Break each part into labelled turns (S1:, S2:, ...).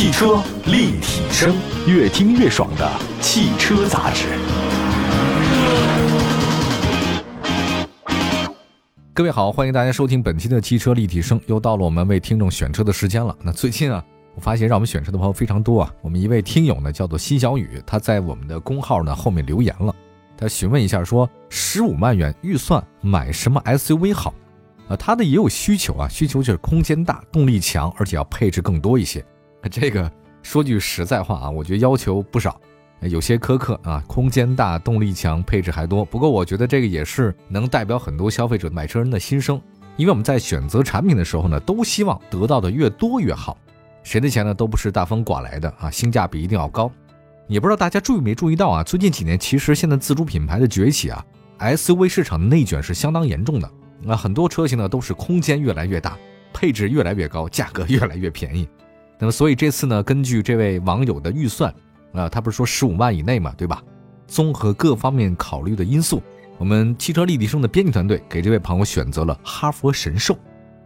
S1: 汽车立体声，越听越爽的汽车杂志。
S2: 各位好，欢迎大家收听本期的汽车立体声，又到了我们为听众选车的时间了。那最近啊，我发现让我们选车的朋友非常多啊。我们一位听友呢叫做辛小雨，他在我们的公号呢后面留言了，他询问一下说，十五万元预算买什么 SUV 好？啊，他的也有需求啊，需求就是空间大、动力强，而且要配置更多一些。这个说句实在话啊，我觉得要求不少，有些苛刻啊。空间大、动力强、配置还多。不过我觉得这个也是能代表很多消费者、买车人的心声，因为我们在选择产品的时候呢，都希望得到的越多越好。谁的钱呢都不是大风刮来的啊，性价比一定要高。也不知道大家注意没注意到啊，最近几年其实现在自主品牌的崛起啊，SUV 市场内卷是相当严重的。那很多车型呢都是空间越来越大，配置越来越高，价格越来越便宜。那么，所以这次呢，根据这位网友的预算，啊，他不是说十五万以内嘛，对吧？综合各方面考虑的因素，我们汽车立体声的编辑团队给这位朋友选择了哈弗神兽。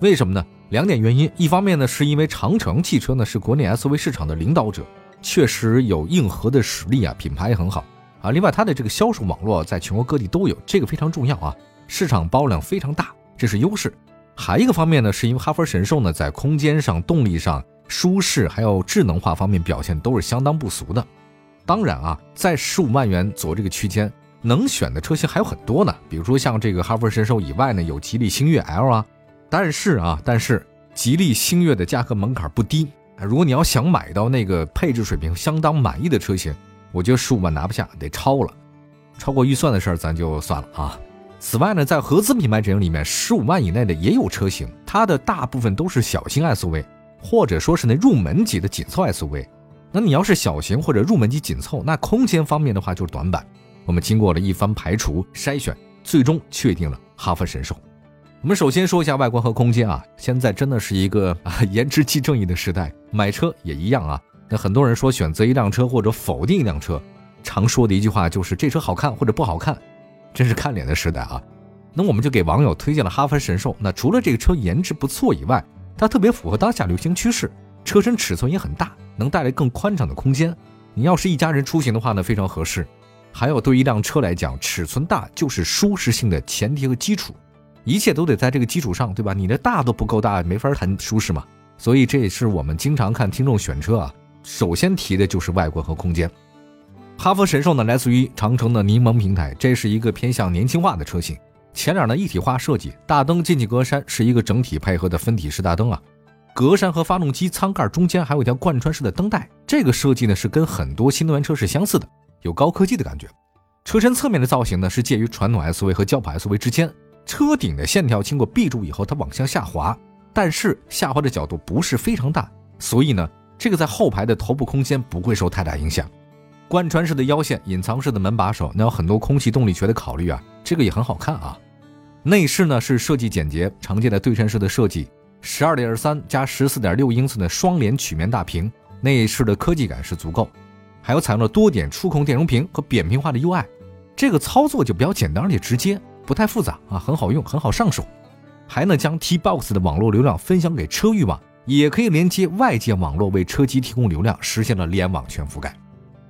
S2: 为什么呢？两点原因。一方面呢，是因为长城汽车呢是国内 SUV 市场的领导者，确实有硬核的实力啊，品牌也很好啊。另外，它的这个销售网络在全国各地都有，这个非常重要啊。市场包量非常大，这是优势。还一个方面呢，是因为哈弗神兽呢，在空间上、动力上、舒适还有智能化方面表现都是相当不俗的。当然啊，在十五万元左右这个区间，能选的车型还有很多呢。比如说像这个哈弗神兽以外呢，有吉利星越 L 啊。但是啊，但是吉利星越的价格门槛不低。如果你要想买到那个配置水平相当满意的车型，我觉得十五万拿不下，得超了。超过预算的事儿咱就算了啊。此外呢，在合资品牌阵营里面，十五万以内的也有车型，它的大部分都是小型 SUV，或者说是那入门级的紧凑 SUV。那你要是小型或者入门级紧凑，那空间方面的话就是短板。我们经过了一番排除筛选，最终确定了哈弗神兽。我们首先说一下外观和空间啊，现在真的是一个啊颜值即正义的时代，买车也一样啊。那很多人说选择一辆车或者否定一辆车，常说的一句话就是这车好看或者不好看。真是看脸的时代啊！那我们就给网友推荐了哈弗神兽。那除了这个车颜值不错以外，它特别符合当下流行趋势，车身尺寸也很大，能带来更宽敞的空间。你要是一家人出行的话呢，非常合适。还有，对一辆车来讲，尺寸大就是舒适性的前提和基础，一切都得在这个基础上，对吧？你的大都不够大，没法谈舒适嘛。所以这也是我们经常看听众选车啊，首先提的就是外观和空间。哈弗神兽呢，来自于长城的柠檬平台，这是一个偏向年轻化的车型。前脸呢一体化设计，大灯、进气格栅是一个整体配合的分体式大灯啊。格栅和发动机舱盖中间还有一条贯穿式的灯带，这个设计呢是跟很多新能源车是相似的，有高科技的感觉。车身侧面的造型呢是介于传统 SUV 和轿跑 SUV 之间，车顶的线条经过 B 柱以后，它往下下滑，但是下滑的角度不是非常大，所以呢，这个在后排的头部空间不会受太大影响。贯穿式的腰线，隐藏式的门把手，那有很多空气动力学的考虑啊，这个也很好看啊。内饰呢是设计简洁，常见的对称式的设计，十二点三加十四点六英寸的双联曲面大屏，内饰的科技感是足够。还有采用了多点触控电容屏和扁平化的 UI，这个操作就比较简单而且直接，不太复杂啊，很好用，很好上手。还能将 T-Box 的网络流量分享给车域网，也可以连接外界网络为车机提供流量，实现了联网全覆盖。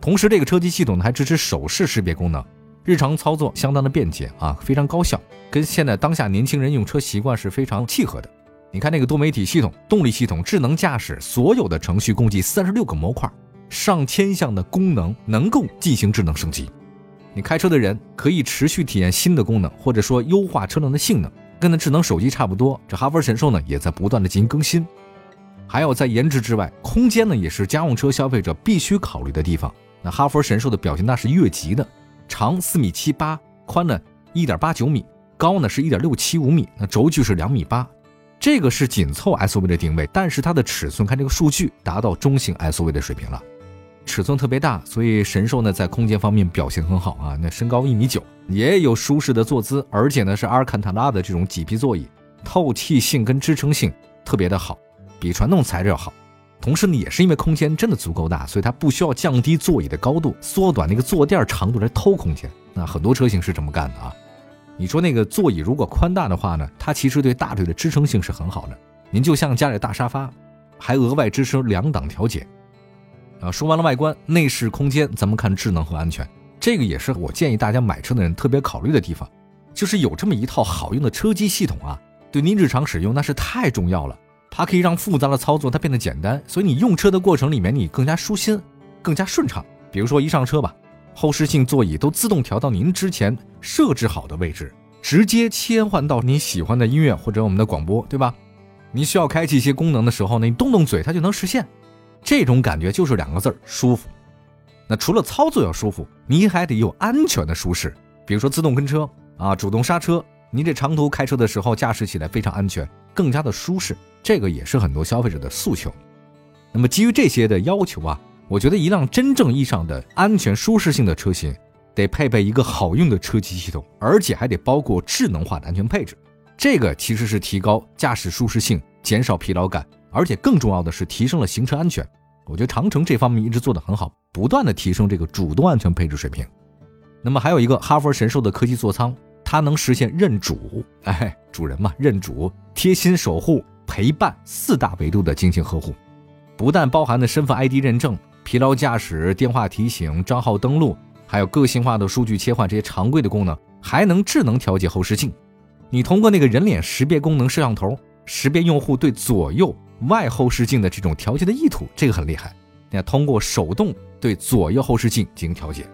S2: 同时，这个车机系统呢还支持手势识别功能，日常操作相当的便捷啊，非常高效，跟现在当下年轻人用车习惯是非常契合的。你看那个多媒体系统、动力系统、智能驾驶，所有的程序共计三十六个模块，上千项的功能能够进行智能升级。你开车的人可以持续体验新的功能，或者说优化车辆的性能，跟那智能手机差不多。这哈弗神兽呢也在不断的进行更新。还有在颜值之外，空间呢也是家用车消费者必须考虑的地方。那哈佛神兽的表现那是越级的，长四米七八，宽呢一点八九米，高呢是一点六七五米，那轴距是两米八，这个是紧凑 SUV 的定位，但是它的尺寸看这个数据达到中型 SUV 的水平了，尺寸特别大，所以神兽呢在空间方面表现很好啊，那身高一米九，也有舒适的坐姿，而且呢是阿尔坎塔拉的这种麂皮座椅，透气性跟支撑性特别的好，比传统材质要好。同时呢，也是因为空间真的足够大，所以它不需要降低座椅的高度，缩短那个坐垫长度来偷空间。那很多车型是这么干的啊。你说那个座椅如果宽大的话呢，它其实对大腿的支撑性是很好的。您就像家里大沙发，还额外支持两档调节，啊，说完了外观、内饰、空间，咱们看智能和安全。这个也是我建议大家买车的人特别考虑的地方，就是有这么一套好用的车机系统啊，对您日常使用那是太重要了。它可以让复杂的操作它变得简单，所以你用车的过程里面你更加舒心、更加顺畅。比如说一上车吧，后视镜座椅都自动调到您之前设置好的位置，直接切换到你喜欢的音乐或者我们的广播，对吧？你需要开启一些功能的时候呢，你动动嘴它就能实现。这种感觉就是两个字儿：舒服。那除了操作要舒服，你还得有安全的舒适。比如说自动跟车啊，主动刹车，你这长途开车的时候驾驶起来非常安全，更加的舒适。这个也是很多消费者的诉求。那么基于这些的要求啊，我觉得一辆真正意义上的安全舒适性的车型，得配备一个好用的车机系统，而且还得包括智能化的安全配置。这个其实是提高驾驶舒适性、减少疲劳感，而且更重要的是提升了行车安全。我觉得长城这方面一直做得很好，不断的提升这个主动安全配置水平。那么还有一个哈弗神兽的科技座舱，它能实现认主，哎，主人嘛，认主，贴心守护。陪伴四大维度的精心呵护，不但包含的身份 ID 认证、疲劳驾驶、电话提醒、账号登录，还有个性化的数据切换这些常规的功能，还能智能调节后视镜。你通过那个人脸识别功能摄像头识别用户对左右外后视镜的这种调节的意图，这个很厉害。那通过手动对左右后视镜进行调节。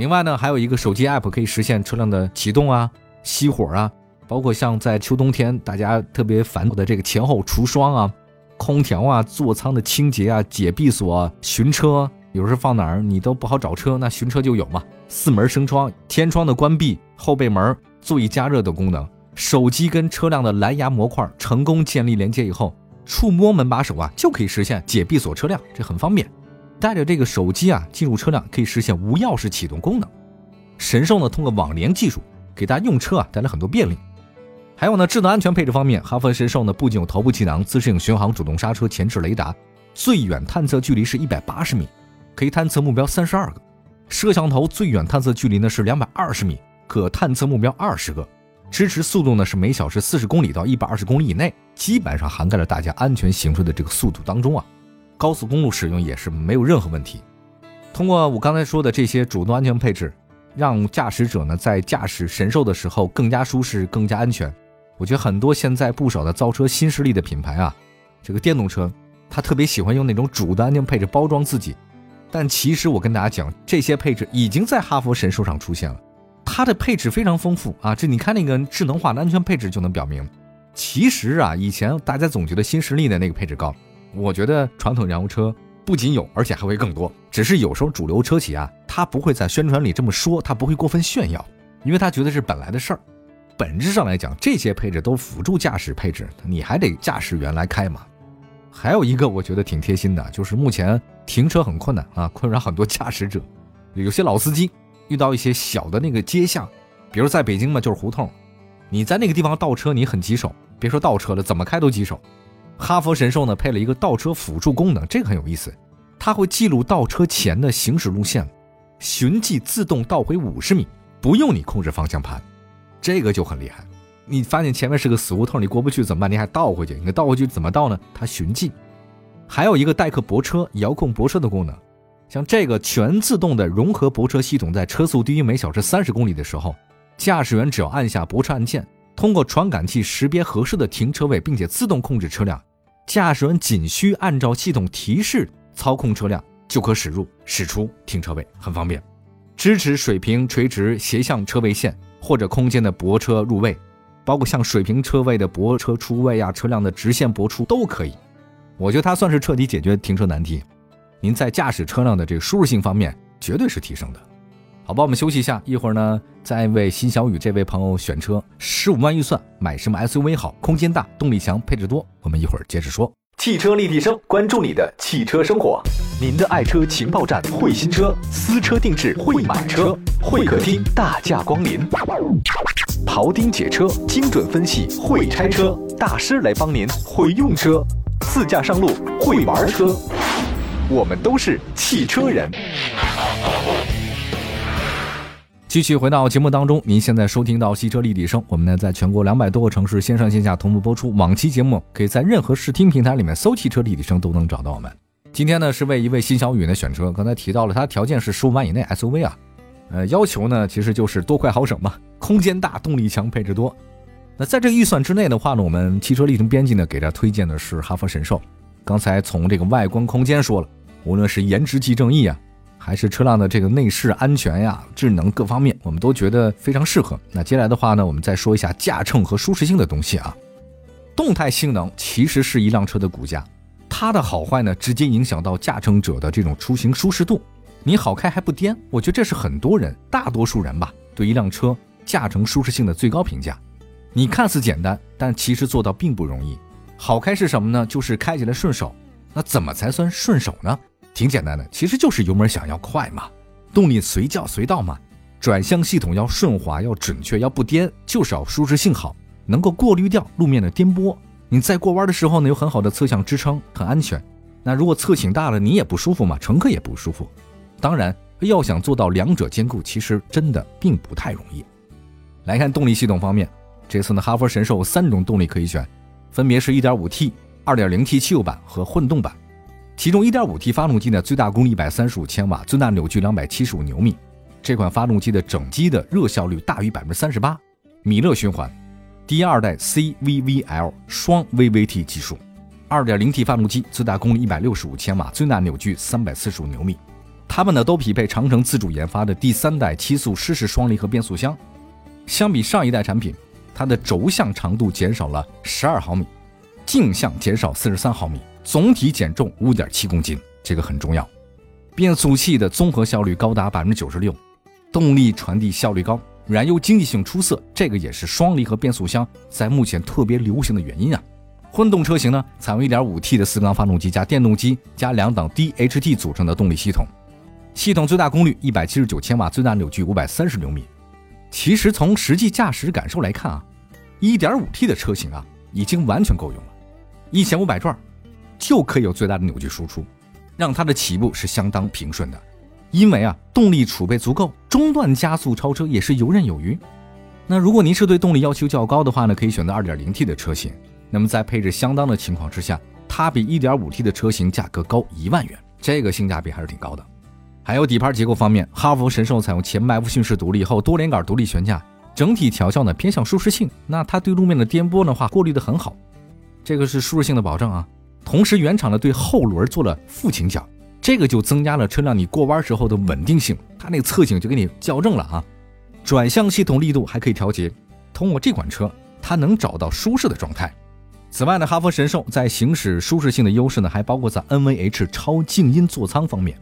S2: 另外呢，还有一个手机 app 可以实现车辆的启动啊、熄火啊。包括像在秋冬天，大家特别烦恼的这个前后除霜啊、空调啊、座舱的清洁啊、解闭锁、寻车，有时候放哪儿你都不好找车，那寻车就有嘛。四门升窗、天窗的关闭、后备门、座椅加热等功能，手机跟车辆的蓝牙模块成功建立连接以后，触摸门把手啊就可以实现解闭锁车辆，这很方便。带着这个手机啊进入车辆，可以实现无钥匙启动功能。神兽呢通过网联技术，给大家用车啊带来很多便利。还有呢，智能安全配置方面，哈弗神兽呢不仅有头部气囊、自适应巡航、主动刹车、前置雷达，最远探测距离是一百八十米，可以探测目标三十二个；摄像头最远探测距离呢是两百二十米，可探测目标二十个；支持速度呢是每小时四十公里到一百二十公里以内，基本上涵盖了大家安全行车的这个速度当中啊。高速公路使用也是没有任何问题。通过我刚才说的这些主动安全配置，让驾驶者呢在驾驶神兽的时候更加舒适、更加安全。我觉得很多现在不少的造车新势力的品牌啊，这个电动车，它特别喜欢用那种主的安全配置包装自己，但其实我跟大家讲，这些配置已经在哈弗神兽上出现了，它的配置非常丰富啊，这你看那个智能化的安全配置就能表明。其实啊，以前大家总觉得新势力的那个配置高，我觉得传统燃油车不仅有，而且还会更多。只是有时候主流车企啊，他不会在宣传里这么说，他不会过分炫耀，因为他觉得是本来的事儿。本质上来讲，这些配置都辅助驾驶配置，你还得驾驶员来开嘛。还有一个我觉得挺贴心的，就是目前停车很困难啊，困扰很多驾驶者。有些老司机遇到一些小的那个街巷，比如在北京嘛，就是胡同，你在那个地方倒车，你很棘手，别说倒车了，怎么开都棘手。哈佛神兽呢配了一个倒车辅助功能，这个很有意思，它会记录倒车前的行驶路线，循迹自动倒回五十米，不用你控制方向盘。这个就很厉害，你发现前面是个死胡同，你过不去怎么办？你还倒回去，你倒回去怎么倒呢？它循迹，还有一个代客泊车、遥控泊车的功能。像这个全自动的融合泊车系统，在车速低于每小时三十公里的时候，驾驶员只要按下泊车按键，通过传感器识别合适的停车位，并且自动控制车辆，驾驶员仅需按照系统提示操控车辆，就可驶入、驶出停车位，很方便。支持水平、垂直、斜向车位线。或者空间的泊车入位，包括像水平车位的泊车出位啊，车辆的直线泊出都可以。我觉得它算是彻底解决停车难题。您在驾驶车辆的这个舒适性方面绝对是提升的。好吧，我们休息一下，一会儿呢再为辛小雨这位朋友选车，十五万预算买什么 SUV 好？空间大，动力强，配置多。我们一会儿接着说。
S1: 汽车立体声，关注你的汽车生活，您的爱车情报站，会新车，私车定制，会买车，会客厅大驾光临，庖丁解车，精准分析，会拆车大师来帮您，会用车，自驾上路，会玩车，我们都是汽车人。
S2: 继续回到节目当中，您现在收听到汽车立体声，我们呢在全国两百多个城市线上线下同步播出。往期节目可以在任何视听平台里面搜“汽车立体声”都能找到我们。今天呢是为一位新小雨呢选车，刚才提到了它条件是十五万以内 SUV 啊，呃要求呢其实就是多快好省嘛，空间大，动力强，配置多。那在这个预算之内的话呢，我们汽车历程编辑呢给大家推荐的是哈弗神兽。刚才从这个外观空间说了，无论是颜值即正义啊，还是车辆的这个内饰安全呀、智能各方面，我们都觉得非常适合。那接下来的话呢，我们再说一下驾乘和舒适性的东西啊。动态性能其实是一辆车的骨架，它的好坏呢，直接影响到驾乘者的这种出行舒适度。你好开还不颠，我觉得这是很多人、大多数人吧，对一辆车驾乘舒适性的最高评价。你看似简单，但其实做到并不容易。好开是什么呢？就是开起来顺手。那怎么才算顺手呢？挺简单的，其实就是油门想要快嘛，动力随叫随到嘛。转向系统要顺滑，要准确，要不颠，就是要舒适性好。能够过滤掉路面的颠簸，你在过弯的时候呢，有很好的侧向支撑，很安全。那如果侧倾大了，你也不舒服嘛，乘客也不舒服。当然，要想做到两者兼顾，其实真的并不太容易。来看动力系统方面，这次呢，哈弗神兽三种动力可以选，分别是 1.5T、2.0T 汽油版和混动版。其中 1.5T 发动机呢，最大功率135千瓦，最大扭矩275牛米。这款发动机的整机的热效率大于38%，米勒循环。第二代 CVVL 双 VVT 技术，2.0T 发动机最大功率165千瓦，最大扭矩345牛米。它们呢都匹配长城自主研发的第三代七速湿式双离合变速箱。相比上一代产品，它的轴向长度减少了12毫米，径向减少43毫米，总体减重5.7公斤，这个很重要。变速器的综合效率高达96%，动力传递效率高。燃油经济性出色，这个也是双离合变速箱在目前特别流行的原因啊。混动车型呢，采用 1.5T 的四缸发动机加电动机加两档 DHT 组成的动力系统，系统最大功率179千瓦，最大扭矩530牛米。其实从实际驾驶感受来看啊，1.5T 的车型啊已经完全够用，一千五百转就可以有最大的扭矩输出，让它的起步是相当平顺的。因为啊，动力储备足够，中段加速超车也是游刃有余。那如果您是对动力要求较高的话呢，可以选择 2.0T 的车型。那么在配置相当的情况之下，它比 1.5T 的车型价格高一万元，这个性价比还是挺高的。还有底盘结构方面，哈弗神兽采用前麦弗逊式独立后多连杆独立悬架，整体调教呢偏向舒适性。那它对路面的颠簸的话过滤的很好，这个是舒适性的保证啊。同时原厂呢对后轮做了副倾角。这个就增加了车辆你过弯时候的稳定性，它那个侧倾就给你校正了啊。转向系统力度还可以调节，通过这款车，它能找到舒适的状态。此外呢，哈弗神兽在行驶舒适性的优势呢，还包括在 NVH 超静音座舱方面。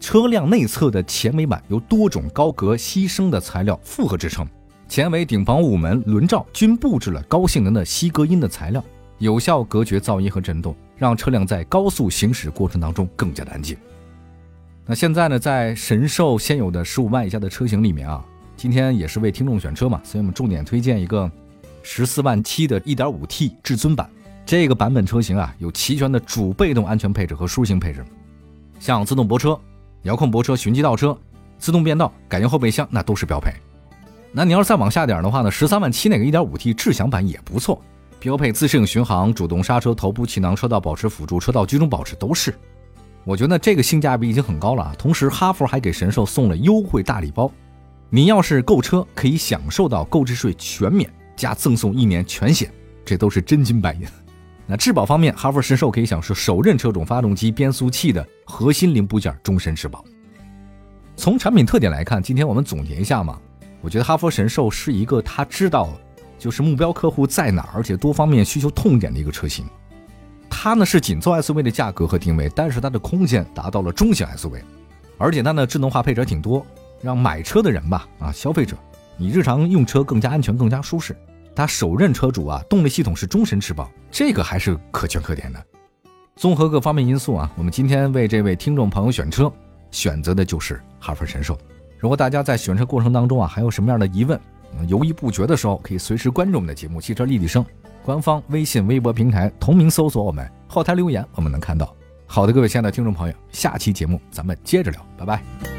S2: 车辆内侧的前尾板由多种高隔吸声的材料复合制成，前尾顶棚、五门、轮罩均布置了高性能的吸隔音的材料，有效隔绝噪音和震动。让车辆在高速行驶过程当中更加的安静。那现在呢，在神兽现有的十五万以下的车型里面啊，今天也是为听众选车嘛，所以我们重点推荐一个十四万七的 1.5T 至尊版。这个版本车型啊，有齐全的主被动安全配置和舒适性配置，像自动泊车、遥控泊车、循迹倒车、自动变道、感应后备箱，那都是标配。那你要是再往下点的话呢，十三万七那个 1.5T 智享版也不错。标配自适应巡航、主动刹车、头部气囊、车道保持辅助、车道居中保持都是，我觉得这个性价比已经很高了啊。同时，哈弗还给神兽送了优惠大礼包，你要是购车可以享受到购置税全免加赠送一年全险，这都是真金白银。那质保方面，哈弗神兽可以享受首任车种发动机、变速器的核心零部件终身质保。从产品特点来看，今天我们总结一下嘛，我觉得哈弗神兽是一个他知道。就是目标客户在哪，而且多方面需求痛点的一个车型。它呢是紧凑 SUV 的价格和定位，但是它的空间达到了中型 SUV，而且它呢智能化配置挺多，让买车的人吧啊消费者，你日常用车更加安全、更加舒适。它首任车主啊，动力系统是终身质保，这个还是可圈可点的。综合各方面因素啊，我们今天为这位听众朋友选车，选择的就是哈弗神兽。如果大家在选车过程当中啊，还有什么样的疑问？犹豫不决的时候，可以随时关注我们的节目《汽车立体声》官方微信、微博平台，同名搜索我们，后台留言我们能看到。好的，各位亲爱的听众朋友，下期节目咱们接着聊，拜拜。